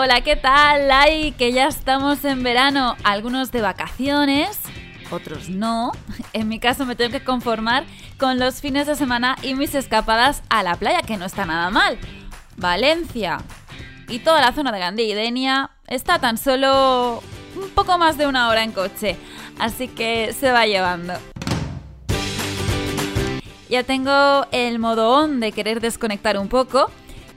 Hola, ¿qué tal? Ay, que ya estamos en verano, algunos de vacaciones, otros no. En mi caso me tengo que conformar con los fines de semana y mis escapadas a la playa, que no está nada mal. Valencia y toda la zona de Gandía y Denia está tan solo un poco más de una hora en coche, así que se va llevando. Ya tengo el modo on de querer desconectar un poco.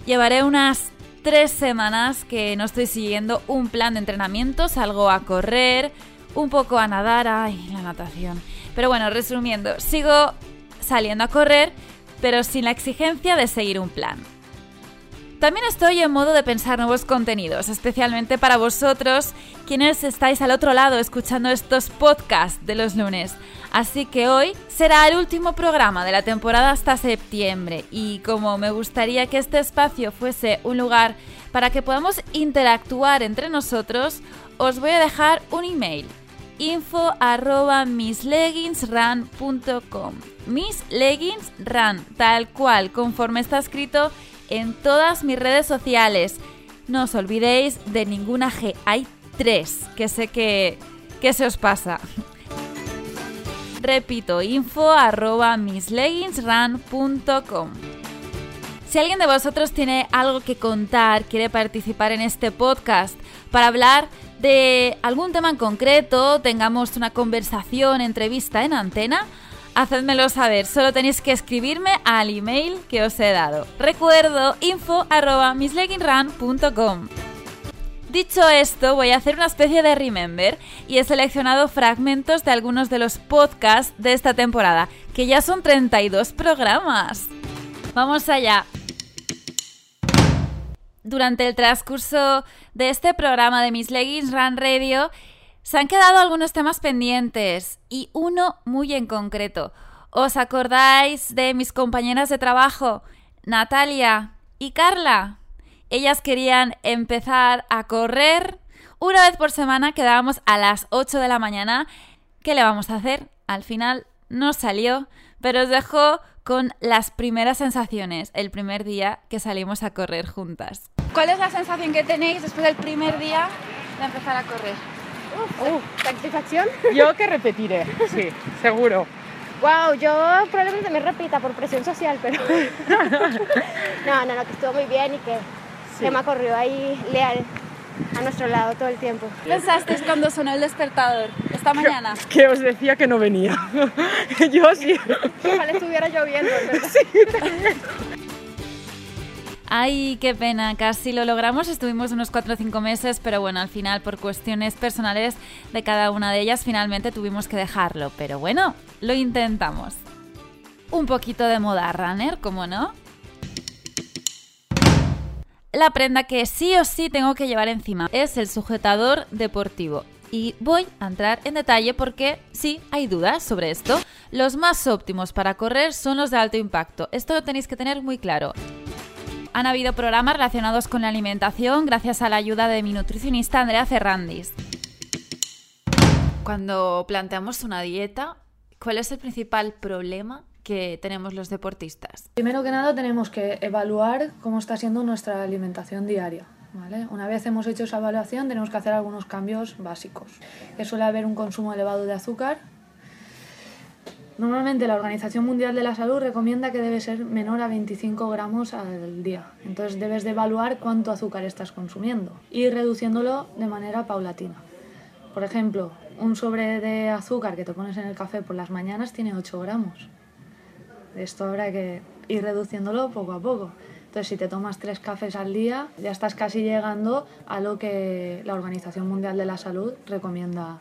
Llevaré unas tres semanas que no estoy siguiendo un plan de entrenamiento, salgo a correr, un poco a nadar, ay, la natación. Pero bueno, resumiendo, sigo saliendo a correr, pero sin la exigencia de seguir un plan. También estoy en modo de pensar nuevos contenidos, especialmente para vosotros, quienes estáis al otro lado escuchando estos podcasts de los lunes. Así que hoy será el último programa de la temporada hasta septiembre y como me gustaría que este espacio fuese un lugar para que podamos interactuar entre nosotros, os voy a dejar un email info arroba missleggingsrun.com Miss Leggings Run, tal cual, conforme está escrito en todas mis redes sociales. No os olvidéis de ninguna G, hay tres, que sé que, que se os pasa. Repito, info arroba missleggingsrun.com. Si alguien de vosotros tiene algo que contar, quiere participar en este podcast para hablar de algún tema en concreto, tengamos una conversación, entrevista en antena, Hacedmelo saber, solo tenéis que escribirme al email que os he dado. Recuerdo info arroba Dicho esto, voy a hacer una especie de remember y he seleccionado fragmentos de algunos de los podcasts de esta temporada, que ya son 32 programas. Vamos allá. Durante el transcurso de este programa de Miss Leggings Run Radio, se han quedado algunos temas pendientes y uno muy en concreto. ¿Os acordáis de mis compañeras de trabajo, Natalia y Carla? Ellas querían empezar a correr una vez por semana, quedábamos a las 8 de la mañana. ¿Qué le vamos a hacer? Al final no salió, pero os dejo con las primeras sensaciones el primer día que salimos a correr juntas. ¿Cuál es la sensación que tenéis después del primer día de empezar a correr? ¿Satisfacción? Yo que repetiré, sí, seguro. Wow, yo probablemente me repita por presión social, pero. no, no, no, que estuvo muy bien y que sí. Emma corrió ahí leal a nuestro lado todo el tiempo. ¿Qué pensaste cuando sonó el despertador esta mañana? Que, que os decía que no venía. yo sí. Ojalá estuviera lloviendo, ¿verdad? Sí, también. Ay, qué pena, casi lo logramos, estuvimos unos 4 o 5 meses, pero bueno, al final por cuestiones personales de cada una de ellas finalmente tuvimos que dejarlo, pero bueno, lo intentamos. Un poquito de moda runner, ¿cómo no? La prenda que sí o sí tengo que llevar encima es el sujetador deportivo. Y voy a entrar en detalle porque sí, hay dudas sobre esto. Los más óptimos para correr son los de alto impacto. Esto lo tenéis que tener muy claro han habido programas relacionados con la alimentación gracias a la ayuda de mi nutricionista Andrea Ferrandis. Cuando planteamos una dieta, ¿cuál es el principal problema que tenemos los deportistas? Primero que nada tenemos que evaluar cómo está siendo nuestra alimentación diaria. ¿Vale? Una vez hemos hecho esa evaluación tenemos que hacer algunos cambios básicos. Que suele haber un consumo elevado de azúcar, Normalmente la Organización Mundial de la Salud recomienda que debe ser menor a 25 gramos al día. Entonces debes de evaluar cuánto azúcar estás consumiendo y reduciéndolo de manera paulatina. Por ejemplo, un sobre de azúcar que te pones en el café por las mañanas tiene 8 gramos. Esto habrá que ir reduciéndolo poco a poco. Entonces, si te tomas tres cafés al día, ya estás casi llegando a lo que la Organización Mundial de la Salud recomienda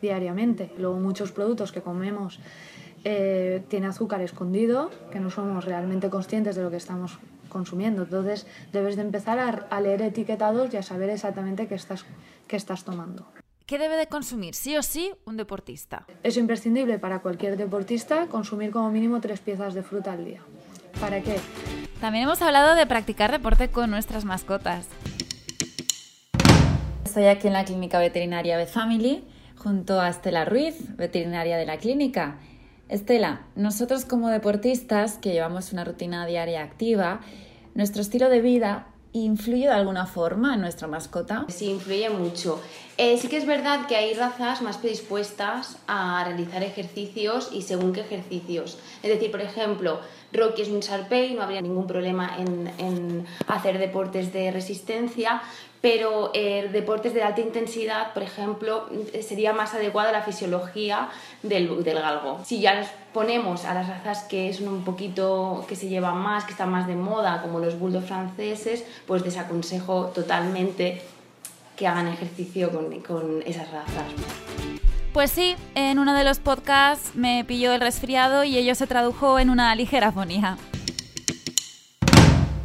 diariamente. Luego, muchos productos que comemos eh, tiene azúcar escondido, que no somos realmente conscientes de lo que estamos consumiendo. Entonces debes de empezar a, leer etiquetados y a saber exactamente qué estás, qué estás tomando. ¿Qué debe de consumir sí o sí un deportista? Es imprescindible para cualquier deportista consumir como mínimo tres piezas de fruta al día. ¿Para qué? También hemos hablado de practicar deporte con nuestras mascotas. Estoy aquí en la clínica veterinaria Beth Family junto a Estela Ruiz, veterinaria de la clínica, Estela, nosotros como deportistas que llevamos una rutina diaria activa, nuestro estilo de vida influye de alguna forma en nuestra mascota? Sí, influye mucho. Eh, sí que es verdad que hay razas más predispuestas a realizar ejercicios y según qué ejercicios. Es decir, por ejemplo, Rocky es un Sharpei, no habría ningún problema en, en hacer deportes de resistencia, pero eh, deportes de alta intensidad, por ejemplo, sería más adecuada la fisiología del, galgo. Si ya nos ponemos a las razas que son un poquito, que se llevan más, que están más de moda, como los bulldogs franceses, pues desaconsejo totalmente que hagan ejercicio con, esas razas. Pues sí, en uno de los podcasts me pilló el resfriado y ello se tradujo en una ligera afonía.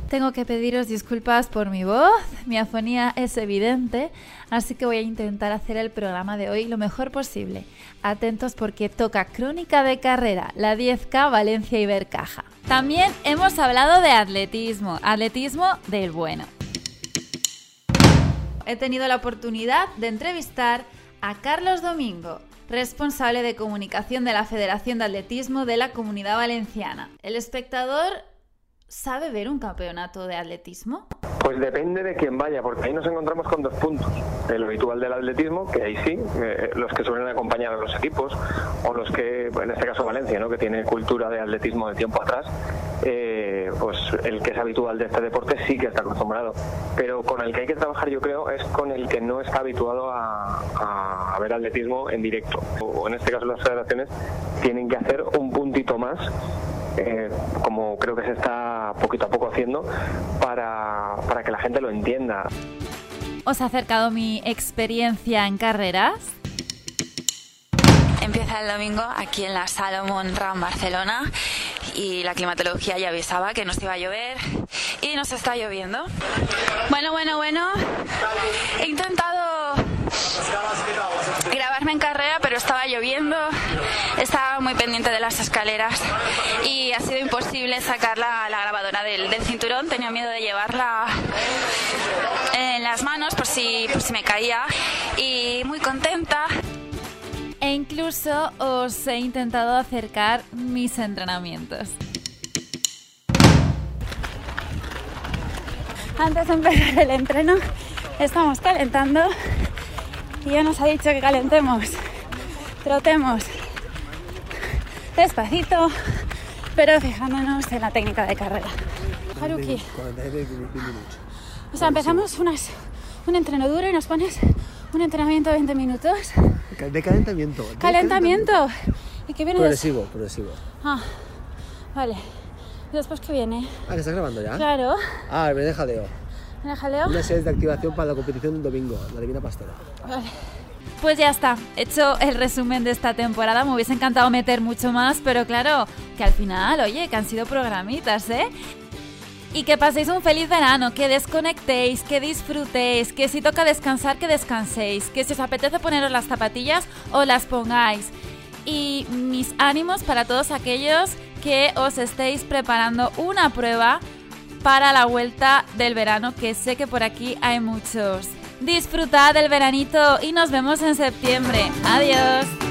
Tengo que pediros disculpas por mi voz, mi afonía es evidente, así que voy a intentar hacer el programa de hoy lo mejor posible. Atentos porque toca crónica de carrera, la 10K Valencia y Bercaja. También hemos hablado de atletismo, atletismo del bueno. He tenido la oportunidad de entrevistar a Carlos Domingo, responsable de comunicación de la Federación de Atletismo de la Comunidad Valenciana. El espectador ¿Sabe ver un campeonato de atletismo? Pues depende de quién vaya, porque ahí nos encontramos con dos puntos. El habitual del atletismo, que ahí sí, eh, los que suelen acompañar a los equipos, o los que, en este caso Valencia, ¿no? que tiene cultura de atletismo de tiempo atrás, eh, pues el que es habitual de este deporte sí que está acostumbrado. Pero con el que hay que trabajar, yo creo, es con el que no está habituado a, a ver atletismo en directo. O en este caso las federaciones tienen que hacer un puntito más eh, como creo que se está poquito a poco haciendo, para, para que la gente lo entienda. ¿Os ha acercado mi experiencia en carreras? Empieza el domingo aquí en la Salomon Ram Barcelona y la climatología ya avisaba que nos iba a llover y nos está lloviendo. Bueno, bueno, bueno. Muy pendiente de las escaleras y ha sido imposible sacar la, grabadora del, cinturón. Tenía miedo de llevarla en las manos por si, por si me caía y muy contenta. E incluso os he intentado acercar mis entrenamientos. Antes de empezar el entreno, estamos calentando y ya nos ha dicho que calentemos, trotemos despacito, pero fijándonos en la técnica de carrera. Haruki. O sea, empezamos unas, un entreno duro y nos pones un entrenamiento de 20 minutos. De calentamiento. calentamiento. ¿Y qué viene Progresivo, progresivo. Ah, vale. ¿Y después qué viene? Ah, ¿que estás grabando ya? Claro. Ah, me deja jaleo. ¿Me jaleo? Una serie de activación para la competición del domingo, la Divina Pastora. Vale. Pues ya está, hecho el resumen de esta temporada. Me hubiese encantado meter mucho más, pero claro, que al final, oye, que han sido programitas, ¿eh? Y que paséis un feliz verano, que desconectéis, que disfrutéis, que si toca descansar, que descanséis, que si os apetece poneros las zapatillas, os las pongáis. Y mis ánimos para todos aquellos que os estéis preparando una prueba para la vuelta del verano, que sé que por aquí hay muchos. Disfrutad del veranito y nos vemos en septiembre. Adiós.